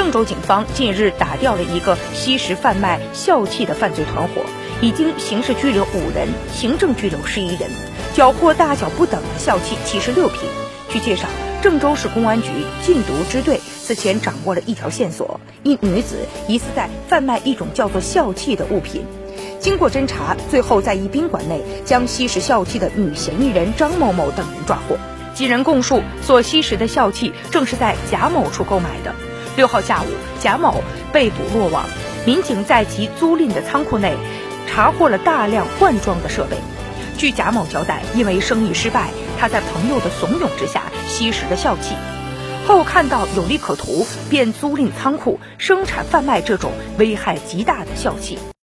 郑州警方近日打掉了一个吸食贩卖笑气的犯罪团伙，已经刑事拘留五人，行政拘留十一人，缴获大小不等的笑气七十六瓶。据介绍，郑州市公安局禁毒支队此前掌握了一条线索，一女子疑似在贩卖一种叫做笑气的物品。经过侦查，最后在一宾馆内将吸食笑气的女嫌疑人张某某等人抓获。几人供述，所吸食的笑气正是在贾某处购买的。六号下午，贾某被捕落网。民警在其租赁的仓库内查获了大量罐装的设备。据贾某交代，因为生意失败，他在朋友的怂恿之下吸食了笑气，后看到有利可图，便租赁仓库生产贩卖这种危害极大的笑气。